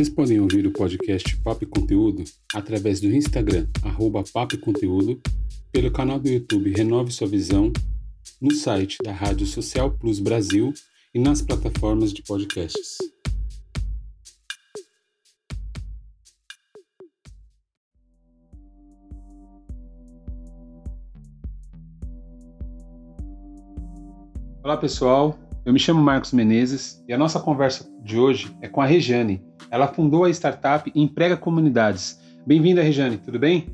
Vocês podem ouvir o podcast Papo e Conteúdo através do Instagram, arroba Papo e Conteúdo, pelo canal do YouTube Renove Sua Visão no site da Rádio Social Plus Brasil e nas plataformas de podcasts. Olá pessoal, eu me chamo Marcos Menezes e a nossa conversa de hoje é com a Rejane. Ela fundou a startup Emprega Comunidades. Bem-vinda, Rejane, tudo bem?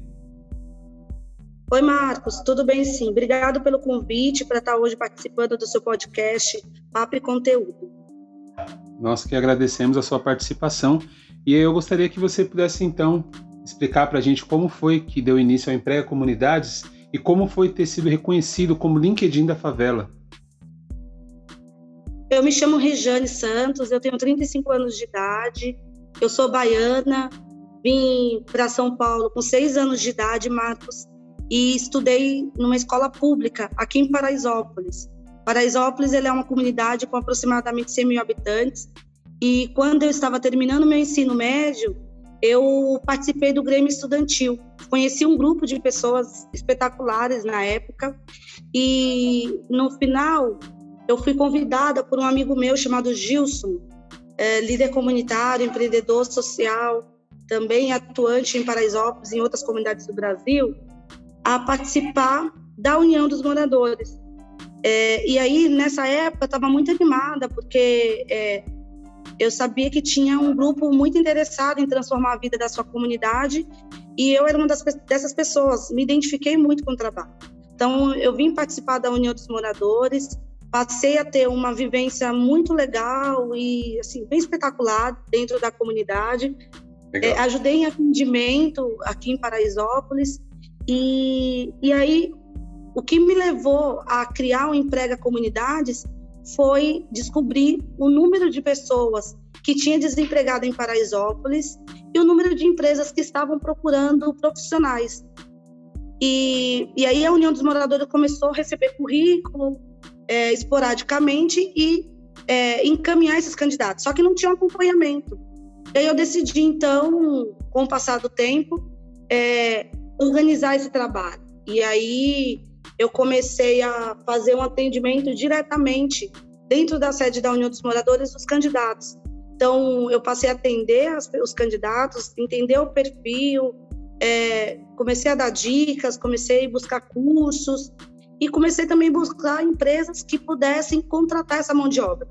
Oi, Marcos, tudo bem sim? Obrigado pelo convite para estar hoje participando do seu podcast Papo e Conteúdo. Nós que agradecemos a sua participação e eu gostaria que você pudesse então explicar para a gente como foi que deu início ao Emprega Comunidades e como foi ter sido reconhecido como LinkedIn da favela. Eu me chamo Rejane Santos, eu tenho 35 anos de idade, eu sou baiana, vim para São Paulo com seis anos de idade, Marcos, e estudei numa escola pública aqui em Paraisópolis. Paraisópolis é uma comunidade com aproximadamente 100 mil habitantes e quando eu estava terminando meu ensino médio, eu participei do Grêmio Estudantil. Conheci um grupo de pessoas espetaculares na época e no final eu fui convidada por um amigo meu chamado Gilson, é, líder comunitário, empreendedor social, também atuante em Paraisópolis e em outras comunidades do Brasil, a participar da União dos Moradores. É, e aí, nessa época, eu estava muito animada, porque é, eu sabia que tinha um grupo muito interessado em transformar a vida da sua comunidade, e eu era uma das, dessas pessoas, me identifiquei muito com o trabalho. Então, eu vim participar da União dos Moradores, passei a ter uma vivência muito legal e assim bem espetacular dentro da comunidade. É, ajudei em atendimento aqui em Paraisópolis e, e aí, o que me levou a criar o Emprega Comunidades foi descobrir o número de pessoas que tinha desempregado em Paraisópolis e o número de empresas que estavam procurando profissionais. E, e aí a União dos Moradores começou a receber currículo é, esporadicamente e é, encaminhar esses candidatos, só que não tinha um acompanhamento. E aí eu decidi, então, com o passar do tempo, é, organizar esse trabalho. E aí eu comecei a fazer um atendimento diretamente dentro da sede da União dos Moradores dos candidatos. Então, eu passei a atender as, os candidatos, entender o perfil, é, comecei a dar dicas, comecei a buscar cursos e comecei também a buscar empresas que pudessem contratar essa mão de obra.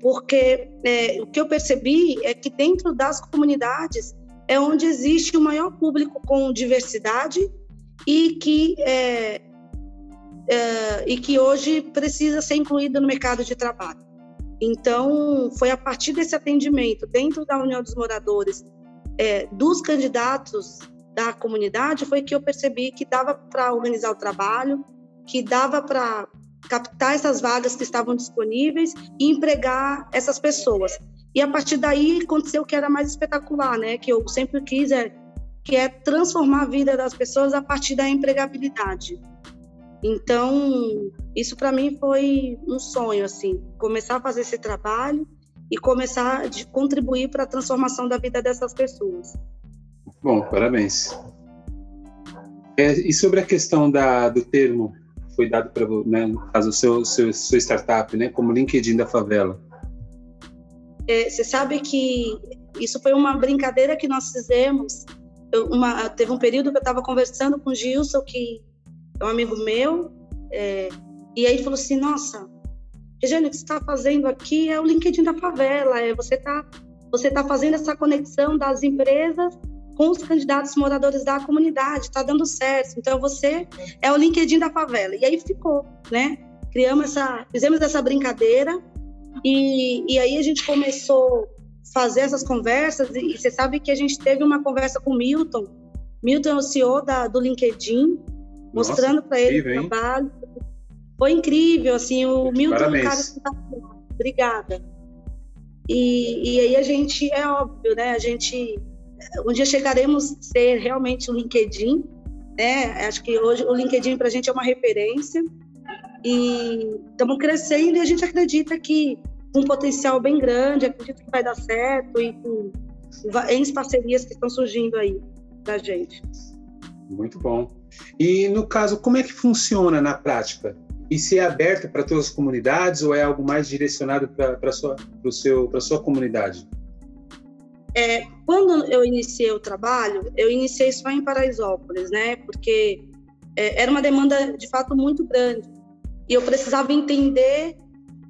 Porque é, o que eu percebi é que dentro das comunidades é onde existe o maior público com diversidade e que, é, é, e que hoje precisa ser incluído no mercado de trabalho. Então, foi a partir desse atendimento dentro da União dos Moradores, é, dos candidatos da comunidade, foi que eu percebi que dava para organizar o trabalho, que dava para captar essas vagas que estavam disponíveis e empregar essas pessoas. E a partir daí aconteceu o que era mais espetacular, né? Que eu sempre quis é que é transformar a vida das pessoas a partir da empregabilidade. Então, isso para mim foi um sonho assim, começar a fazer esse trabalho e começar a contribuir para a transformação da vida dessas pessoas. Bom, parabéns. É, e sobre a questão da, do termo foi dado para né, o seu, seu, sua startup, né, como LinkedIn da favela, é, você sabe que isso foi uma brincadeira que nós fizemos. Eu, uma, teve um período que eu estava conversando com o Gilson, que é um amigo meu, é, e aí ele falou assim: Nossa, Regiane, o que você está fazendo aqui é o LinkedIn da favela, é, você está você tá fazendo essa conexão das empresas com os candidatos moradores da comunidade, está dando certo. Então você é o LinkedIn da favela. E aí ficou, né? criamos essa, fizemos essa brincadeira e, e aí a gente começou a fazer essas conversas e, e você sabe que a gente teve uma conversa com o Milton. Milton é o CEO da, do LinkedIn, Nossa, mostrando para ele o trabalho. Foi incrível, assim, o Milton Parabéns. é um cara. Obrigada. E, e aí a gente, é óbvio, né? A gente, um dia chegaremos a ser realmente o LinkedIn, né? Acho que hoje o LinkedIn para a gente é uma referência e estamos crescendo e a gente acredita que um potencial bem grande, acredito que vai dar certo e com N parcerias que estão surgindo aí da gente. Muito bom. E no caso, como é que funciona na prática? E se é aberto para todas as comunidades ou é algo mais direcionado para sua, para seu, sua comunidade? É, quando eu iniciei o trabalho, eu iniciei só em Paraisópolis, né? Porque é, era uma demanda de fato muito grande e eu precisava entender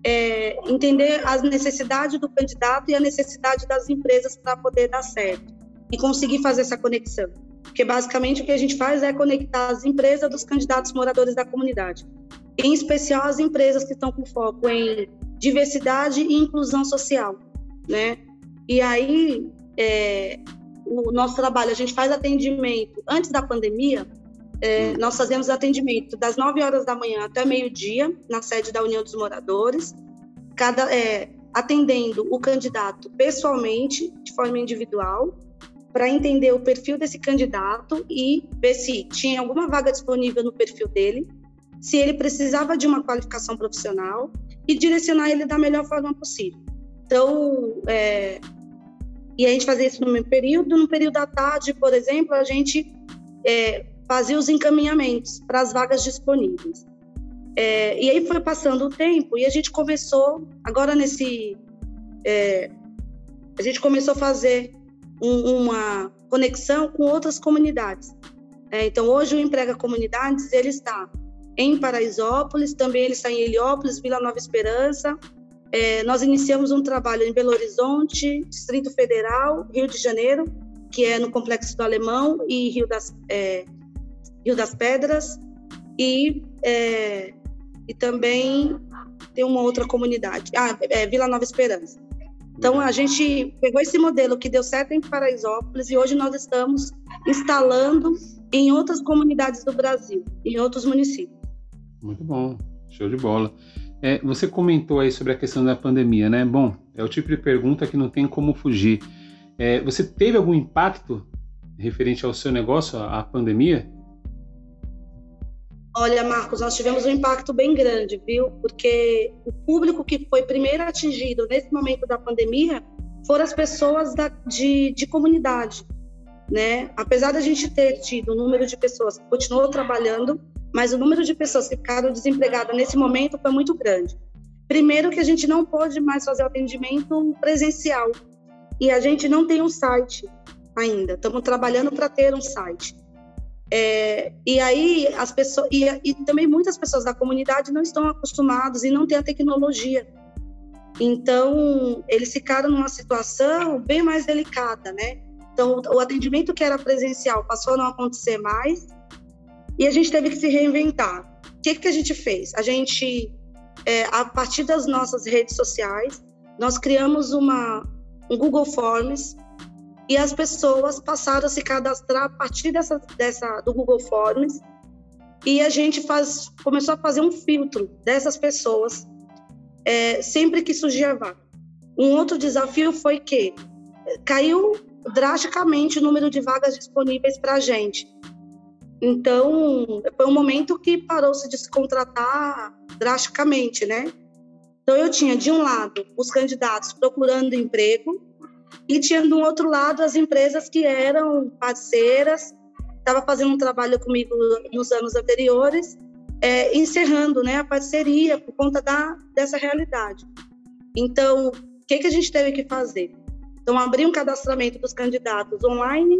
é, entender as necessidades do candidato e a necessidade das empresas para poder dar certo e conseguir fazer essa conexão. Porque basicamente o que a gente faz é conectar as empresas dos candidatos moradores da comunidade em especial as empresas que estão com foco em diversidade e inclusão social, né? E aí, é, o nosso trabalho, a gente faz atendimento antes da pandemia, é, hum. nós fazemos atendimento das 9 horas da manhã até meio-dia, na sede da União dos Moradores, cada, é, atendendo o candidato pessoalmente, de forma individual, para entender o perfil desse candidato e ver se tinha alguma vaga disponível no perfil dele, se ele precisava de uma qualificação profissional e direcionar ele da melhor forma possível. Então, é, e a gente fazia isso no mesmo período. No período da tarde, por exemplo, a gente é, fazia os encaminhamentos para as vagas disponíveis. É, e aí foi passando o tempo e a gente começou, agora nesse. É, a gente começou a fazer um, uma conexão com outras comunidades. É, então, hoje o Emprega Comunidades ele está em Paraisópolis, também ele está em Heliópolis, Vila Nova Esperança. É, nós iniciamos um trabalho em Belo Horizonte, Distrito Federal, Rio de Janeiro, que é no Complexo do Alemão e Rio das, é, Rio das Pedras, e, é, e também tem uma outra comunidade, ah, é, Vila Nova Esperança. Então, a gente pegou esse modelo que deu certo em Paraisópolis e hoje nós estamos instalando em outras comunidades do Brasil, em outros municípios. Muito bom, show de bola. É, você comentou aí sobre a questão da pandemia, né? Bom, é o tipo de pergunta que não tem como fugir. É, você teve algum impacto referente ao seu negócio, à pandemia? Olha, Marcos, nós tivemos um impacto bem grande, viu? Porque o público que foi primeiro atingido nesse momento da pandemia foram as pessoas da, de, de comunidade, né? Apesar da gente ter tido um número de pessoas que continuou trabalhando, mas o número de pessoas que ficaram desempregadas nesse momento foi muito grande. Primeiro que a gente não pode mais fazer o atendimento presencial e a gente não tem um site ainda. Estamos trabalhando para ter um site. É, e aí as pessoas e, e, também muitas pessoas da comunidade não estão acostumadas e não têm a tecnologia. Então eles ficaram numa situação bem mais delicada, né? Então o atendimento que era presencial passou a não acontecer mais e a gente teve que se reinventar. O que, que a gente fez? A gente, é, a partir das nossas redes sociais, nós criamos uma, um Google Forms e as pessoas passaram a se cadastrar a partir dessa, dessa, do Google Forms e a gente faz, começou a fazer um filtro dessas pessoas é, sempre que surgia vaga. Um outro desafio foi que caiu drasticamente o número de vagas disponíveis para a gente. Então, foi um momento que parou-se de se contratar drasticamente, né? Então, eu tinha, de um lado, os candidatos procurando emprego, e tinha, do outro lado, as empresas que eram parceiras, estava fazendo um trabalho comigo nos anos anteriores, é, encerrando né, a parceria por conta da, dessa realidade. Então, o que, que a gente teve que fazer? Então, abrir um cadastramento dos candidatos online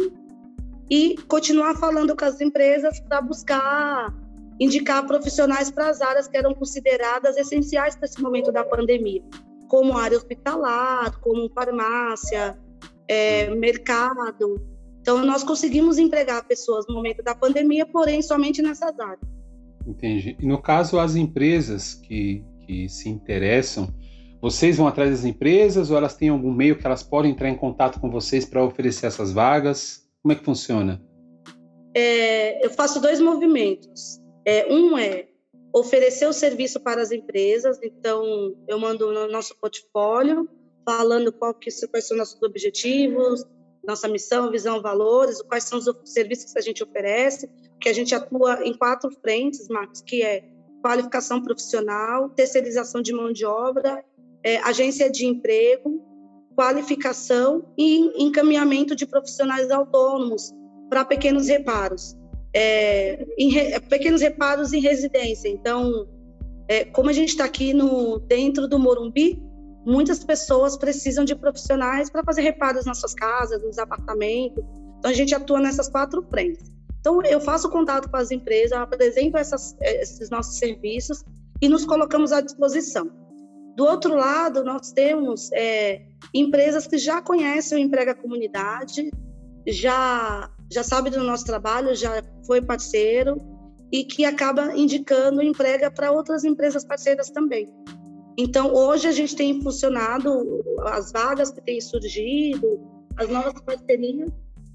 e continuar falando com as empresas para buscar indicar profissionais para as áreas que eram consideradas essenciais nesse momento da pandemia, como área hospitalar, como farmácia, é, mercado. Então, nós conseguimos empregar pessoas no momento da pandemia, porém, somente nessas áreas. Entendi. E no caso, as empresas que, que se interessam, vocês vão atrás das empresas ou elas têm algum meio que elas podem entrar em contato com vocês para oferecer essas vagas? Como é que funciona? É, eu faço dois movimentos. É, um é oferecer o serviço para as empresas, então eu mando o nosso portfólio falando qual que, quais são nossos objetivos, nossa missão, visão, valores, quais são os serviços que a gente oferece, que a gente atua em quatro frentes, Marcos, que é qualificação profissional, terceirização de mão de obra, é, agência de emprego, qualificação e encaminhamento de profissionais autônomos para pequenos reparos, é, em, pequenos reparos em residência. Então, é, como a gente está aqui no dentro do Morumbi, muitas pessoas precisam de profissionais para fazer reparos nas suas casas, nos apartamentos. Então, a gente atua nessas quatro frentes. Então, eu faço contato com as empresas, apresento essas, esses nossos serviços e nos colocamos à disposição. Do outro lado, nós temos é, empresas que já conhecem o Emprega Comunidade, já, já sabe do nosso trabalho, já foi parceiro e que acaba indicando emprega para outras empresas parceiras também. Então, hoje a gente tem funcionado, as vagas que têm surgido, as novas parcerias,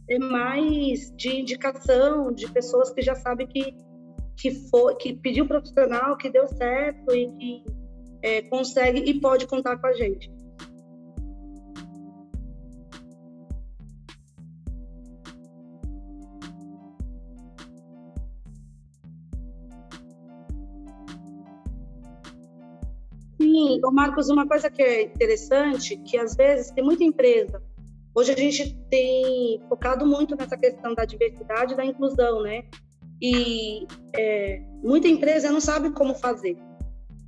é mais de indicação de pessoas que já sabem que, que, foi, que pediu profissional, que deu certo e que é, consegue e pode contar com a gente. Sim, Marcos, uma coisa que é interessante, que às vezes tem muita empresa. Hoje a gente tem focado muito nessa questão da diversidade e da inclusão, né? E é, muita empresa não sabe como fazer.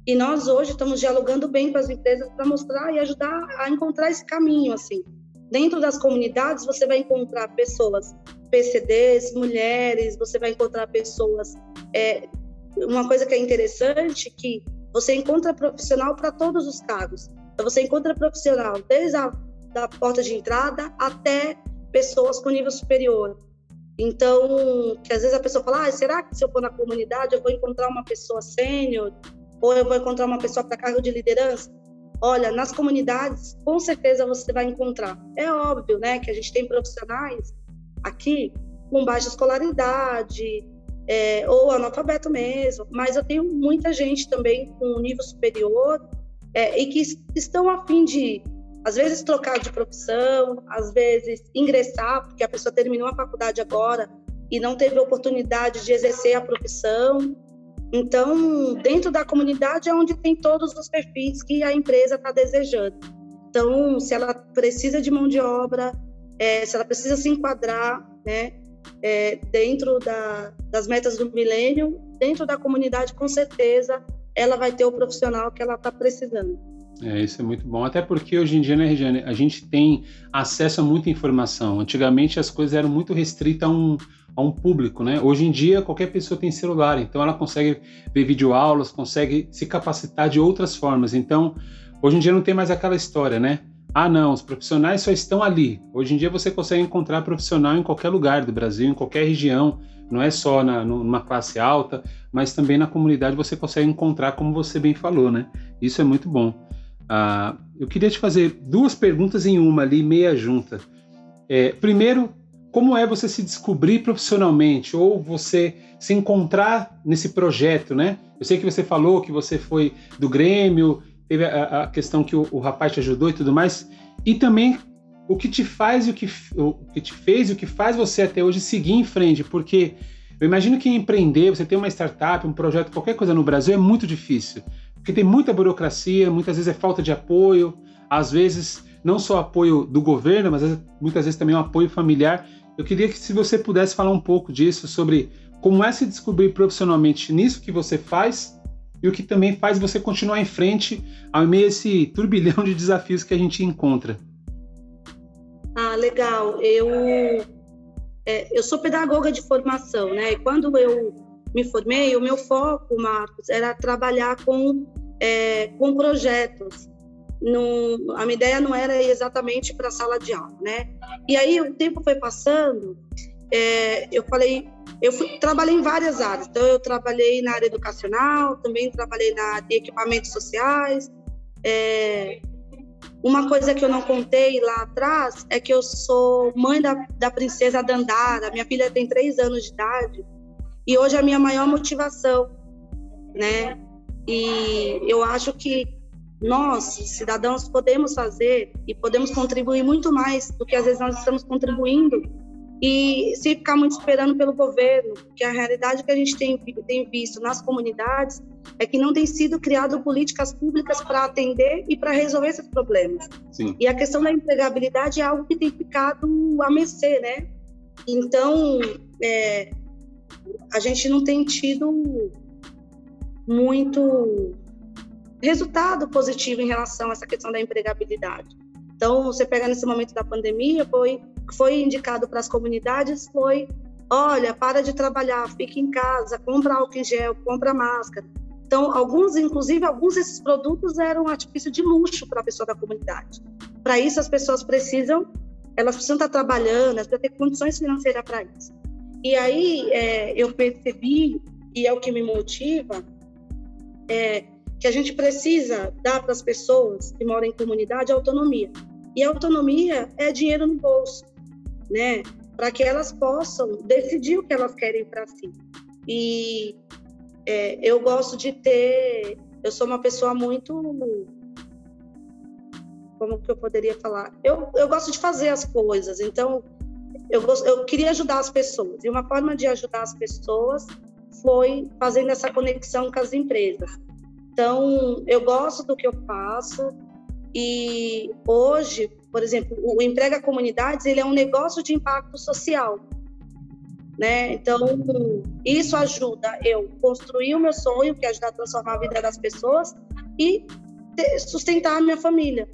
E nós hoje estamos dialogando bem com as empresas para mostrar e ajudar a encontrar esse caminho, assim. Dentro das comunidades, você vai encontrar pessoas PCDs, mulheres, você vai encontrar pessoas. É, uma coisa que é interessante que você encontra profissional para todos os cargos. Então, você encontra profissional desde a da porta de entrada até pessoas com nível superior. Então, que às vezes a pessoa fala, ah, será que se eu for na comunidade eu vou encontrar uma pessoa sênior ou eu vou encontrar uma pessoa para cargo de liderança? Olha, nas comunidades, com certeza você vai encontrar. É óbvio, né, que a gente tem profissionais aqui com baixa escolaridade, é, ou analfabeto mesmo, mas eu tenho muita gente também com nível superior é, e que estão a fim de, às vezes, trocar de profissão, às vezes ingressar, porque a pessoa terminou a faculdade agora e não teve oportunidade de exercer a profissão. Então, dentro da comunidade é onde tem todos os perfis que a empresa está desejando. Então, se ela precisa de mão de obra, é, se ela precisa se enquadrar, né, é, dentro da, das metas do milênio, dentro da comunidade, com certeza, ela vai ter o profissional que ela está precisando. É, isso é muito bom. Até porque hoje em dia, né, Regiane, a gente tem acesso a muita informação. Antigamente as coisas eram muito restritas a um, a um público, né? Hoje em dia qualquer pessoa tem celular, então ela consegue ver videoaulas, consegue se capacitar de outras formas. Então, hoje em dia não tem mais aquela história, né? Ah, não, os profissionais só estão ali. Hoje em dia você consegue encontrar profissional em qualquer lugar do Brasil, em qualquer região, não é só na, numa classe alta, mas também na comunidade você consegue encontrar, como você bem falou, né? Isso é muito bom. Ah, eu queria te fazer duas perguntas em uma ali, meia junta. É, primeiro, como é você se descobrir profissionalmente ou você se encontrar nesse projeto, né? Eu sei que você falou que você foi do Grêmio teve a, a questão que o, o, rapaz te ajudou e tudo mais, e também o que te faz e o que, o que te fez e o que faz você até hoje seguir em frente, porque eu imagino que empreender, você ter uma startup, um projeto, qualquer coisa no Brasil é muito difícil, porque tem muita burocracia, muitas vezes é falta de apoio, às vezes não só apoio do governo, mas muitas vezes também um apoio familiar. Eu queria que se você pudesse falar um pouco disso, sobre como é se descobrir profissionalmente nisso que você faz e o que também faz você continuar em frente ao meio desse turbilhão de desafios que a gente encontra. Ah, legal. Eu é, eu sou pedagoga de formação, né? E quando eu me formei, o meu foco, Marcos, era trabalhar com é, com projetos. A minha ideia não era exatamente para sala de aula, né? E aí o tempo foi passando, é, eu falei, eu fui, trabalhei em várias áreas. Então, eu trabalhei na área educacional, também trabalhei na área de equipamentos sociais. É, uma coisa que eu não contei lá atrás é que eu sou mãe da, da princesa Dandara. Minha filha tem três anos de idade. E hoje é a minha maior motivação, né? E eu acho que nós, cidadãos, podemos fazer e podemos contribuir muito mais do que às vezes nós estamos contribuindo e se ficar muito esperando pelo governo, que a realidade que a gente tem, tem visto nas comunidades é que não tem sido criado políticas públicas para atender e para resolver esses problemas. Sim. E a questão da empregabilidade é algo que tem ficado a mercê, né? Então, é, a gente não tem tido muito resultado positivo em relação a essa questão da empregabilidade. Então, você pega nesse momento da pandemia, foi foi indicado para as comunidades foi, olha, para de trabalhar, fique em casa, compra álcool em gel, compra máscara. Então, alguns, inclusive, alguns desses produtos eram artifício de luxo para a pessoa da comunidade. Para isso, as pessoas precisam, elas precisam estar trabalhando, elas precisam ter condições financeiras para isso. E aí, é, eu percebi, e é o que me motiva, é, que a gente precisa dar para as pessoas que moram em comunidade autonomia. E autonomia é dinheiro no bolso, né? Para que elas possam decidir o que elas querem para si. E é, eu gosto de ter. Eu sou uma pessoa muito. Como que eu poderia falar? Eu, eu gosto de fazer as coisas, então eu, eu queria ajudar as pessoas. E uma forma de ajudar as pessoas foi fazendo essa conexão com as empresas. Então, eu gosto do que eu faço, e hoje, por exemplo, o Emprega Comunidades, ele é um negócio de impacto social. Né? Então, isso ajuda eu construir o meu sonho, que é ajudar a transformar a vida das pessoas e sustentar a minha família,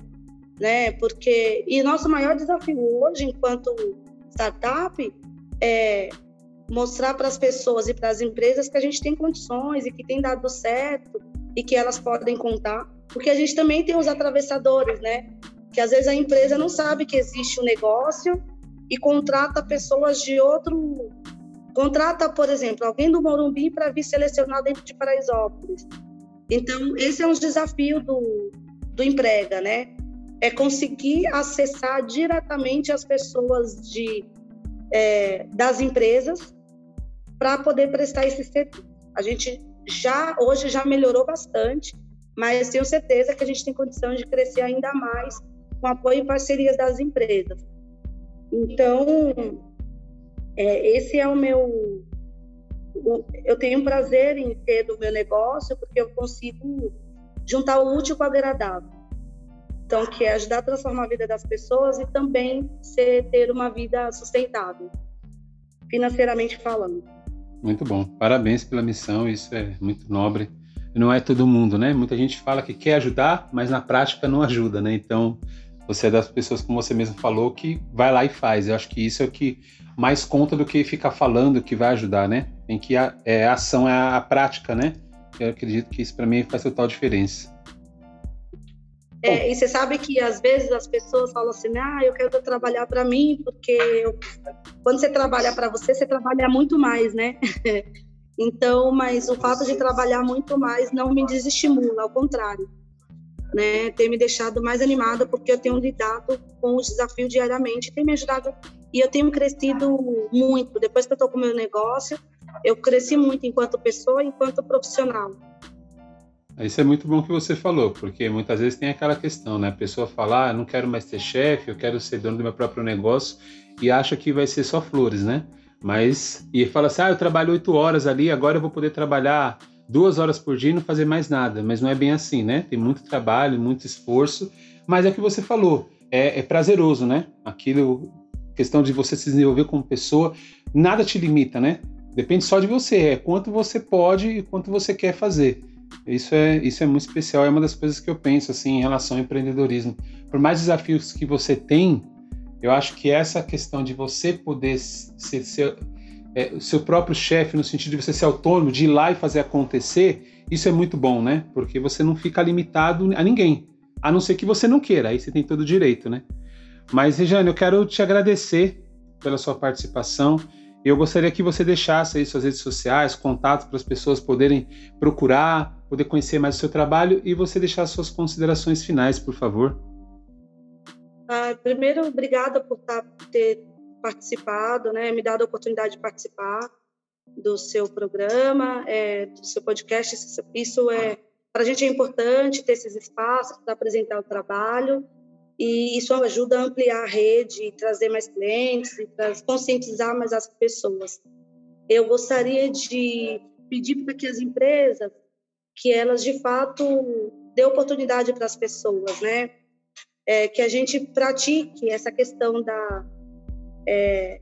né? Porque e nosso maior desafio hoje, enquanto startup, é mostrar para as pessoas e para as empresas que a gente tem condições e que tem dado certo e que elas podem contar, porque a gente também tem os atravessadores, né? Que às vezes a empresa não sabe que existe um negócio e contrata pessoas de outro. Contrata, por exemplo, alguém do Morumbi para vir selecionar dentro de Paraisópolis. Então, esse é um desafio do, do emprega, né? É conseguir acessar diretamente as pessoas de, é, das empresas para poder prestar esse serviço. A gente já hoje já melhorou bastante, mas tenho certeza que a gente tem condição de crescer ainda mais com apoio e parcerias das empresas. Então, é, esse é o meu. O, eu tenho prazer em ter do meu negócio, porque eu consigo juntar o útil com o agradável. Então, que é ajudar a transformar a vida das pessoas e também ser, ter uma vida sustentável, financeiramente falando. Muito bom. Parabéns pela missão, isso é muito nobre. Não é todo mundo, né? Muita gente fala que quer ajudar, mas na prática não ajuda, né? Então, você é das pessoas, como você mesmo falou, que vai lá e faz. Eu acho que isso é o que mais conta do que ficar falando que vai ajudar, né? Em que a, é, a ação é a, a prática, né? Eu acredito que isso para mim faz total diferença. É, e você sabe que às vezes as pessoas falam assim, ah, eu quero trabalhar para mim, porque eu... quando você trabalha para você, você trabalha muito mais, né? então, mas o fato de trabalhar muito mais não me desestimula, ao contrário, né? Tem me deixado mais animada porque eu tenho lidado com os desafios diariamente, tem me ajudado e eu tenho crescido muito. Depois que eu estou com o meu negócio, eu cresci muito enquanto pessoa, enquanto profissional. Isso é muito bom que você falou, porque muitas vezes tem aquela questão, né? A pessoa fala, ah, não quero mais ter chefe, eu quero ser dono do meu próprio negócio e acha que vai ser só flores, né? Mas, e fala assim, ah, eu trabalho oito horas ali, agora eu vou poder trabalhar duas horas por dia e não fazer mais nada. Mas não é bem assim, né? Tem muito trabalho, muito esforço, mas é o que você falou, é, é prazeroso, né? Aquilo, questão de você se desenvolver como pessoa, nada te limita, né? Depende só de você, é quanto você pode e quanto você quer fazer. Isso é, isso é muito especial, é uma das coisas que eu penso assim em relação ao empreendedorismo. Por mais desafios que você tem, eu acho que essa questão de você poder ser, ser é, seu próprio chefe, no sentido de você ser autônomo, de ir lá e fazer acontecer, isso é muito bom, né? Porque você não fica limitado a ninguém, a não ser que você não queira, aí você tem todo o direito, né? Mas, Regiane, eu quero te agradecer pela sua participação. Eu gostaria que você deixasse aí suas redes sociais, contatos para as pessoas poderem procurar, poder conhecer mais o seu trabalho e você deixar suas considerações finais, por favor. Ah, primeiro, obrigada por tá, ter participado, né, me dado a oportunidade de participar do seu programa, é, do seu podcast. Isso é para a gente é importante ter esses espaços para apresentar o trabalho e isso ajuda a ampliar a rede, trazer mais clientes, e conscientizar mais as pessoas. Eu gostaria de pedir para que as empresas, que elas de fato dê oportunidade para as pessoas, né? É, que a gente pratique essa questão da é,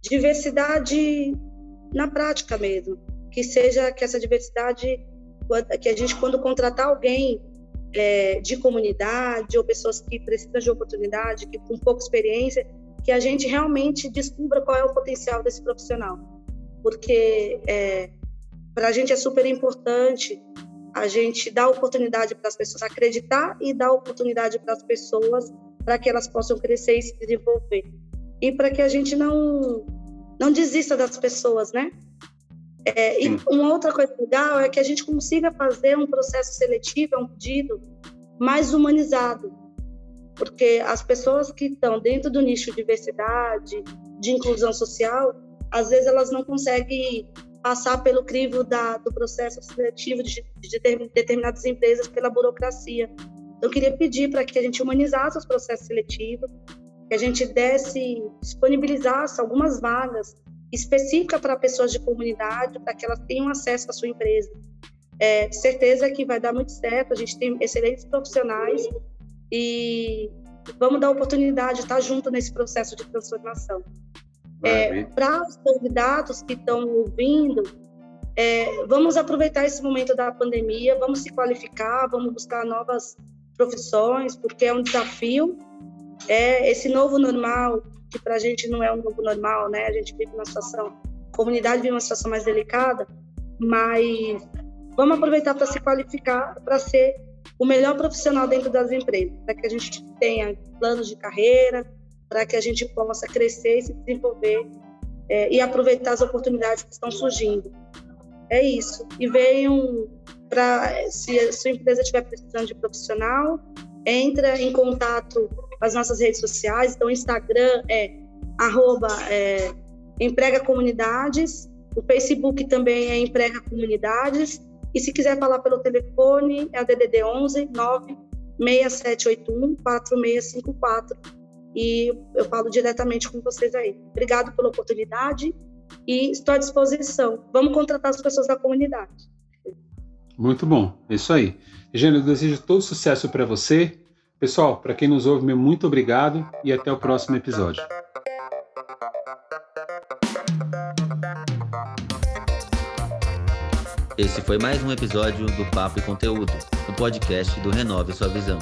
diversidade na prática mesmo, que seja que essa diversidade, que a gente quando contratar alguém é, de comunidade ou pessoas que precisam de oportunidade, que com pouca experiência, que a gente realmente descubra qual é o potencial desse profissional, porque é, para a gente é super importante a gente dar oportunidade para as pessoas acreditar e dar oportunidade para as pessoas para que elas possam crescer e se desenvolver. E para que a gente não não desista das pessoas, né? É, e uma outra coisa legal é que a gente consiga fazer um processo seletivo, um pedido mais humanizado, porque as pessoas que estão dentro do nicho de diversidade, de inclusão social, às vezes elas não conseguem passar pelo crivo da, do processo seletivo de, de determinadas empresas pela burocracia. Então, eu queria pedir para que a gente humanizasse os processos seletivos, que a gente desse, disponibilizasse algumas vagas específica para pessoas de comunidade, para que elas tenham acesso à sua empresa. É, certeza que vai dar muito certo, a gente tem excelentes profissionais e vamos dar oportunidade de estar junto nesse processo de transformação. É, para os candidatos que estão ouvindo, é, vamos aproveitar esse momento da pandemia, vamos se qualificar, vamos buscar novas profissões, porque é um desafio. É esse novo normal que para a gente não é um novo normal, né? A gente vive uma situação, a comunidade vive uma situação mais delicada, mas vamos aproveitar para se qualificar, para ser o melhor profissional dentro das empresas, para que a gente tenha planos de carreira, para que a gente possa crescer e se desenvolver é, e aproveitar as oportunidades que estão surgindo. É isso. E venham para, se a sua empresa estiver precisando de profissional, entra em contato com as nossas redes sociais. Então, o Instagram é arroba é, emprega comunidades, o Facebook também é emprega comunidades. E se quiser falar pelo telefone, é a DDD 11 9 6781 4654. E eu falo diretamente com vocês aí. Obrigado pela oportunidade e estou à disposição. Vamos contratar as pessoas da comunidade. Muito bom, é isso aí. Regina, eu desejo todo sucesso para você. Pessoal, para quem nos ouve, muito obrigado e até o próximo episódio. Esse foi mais um episódio do Papo e Conteúdo, o podcast do Renove Sua Visão.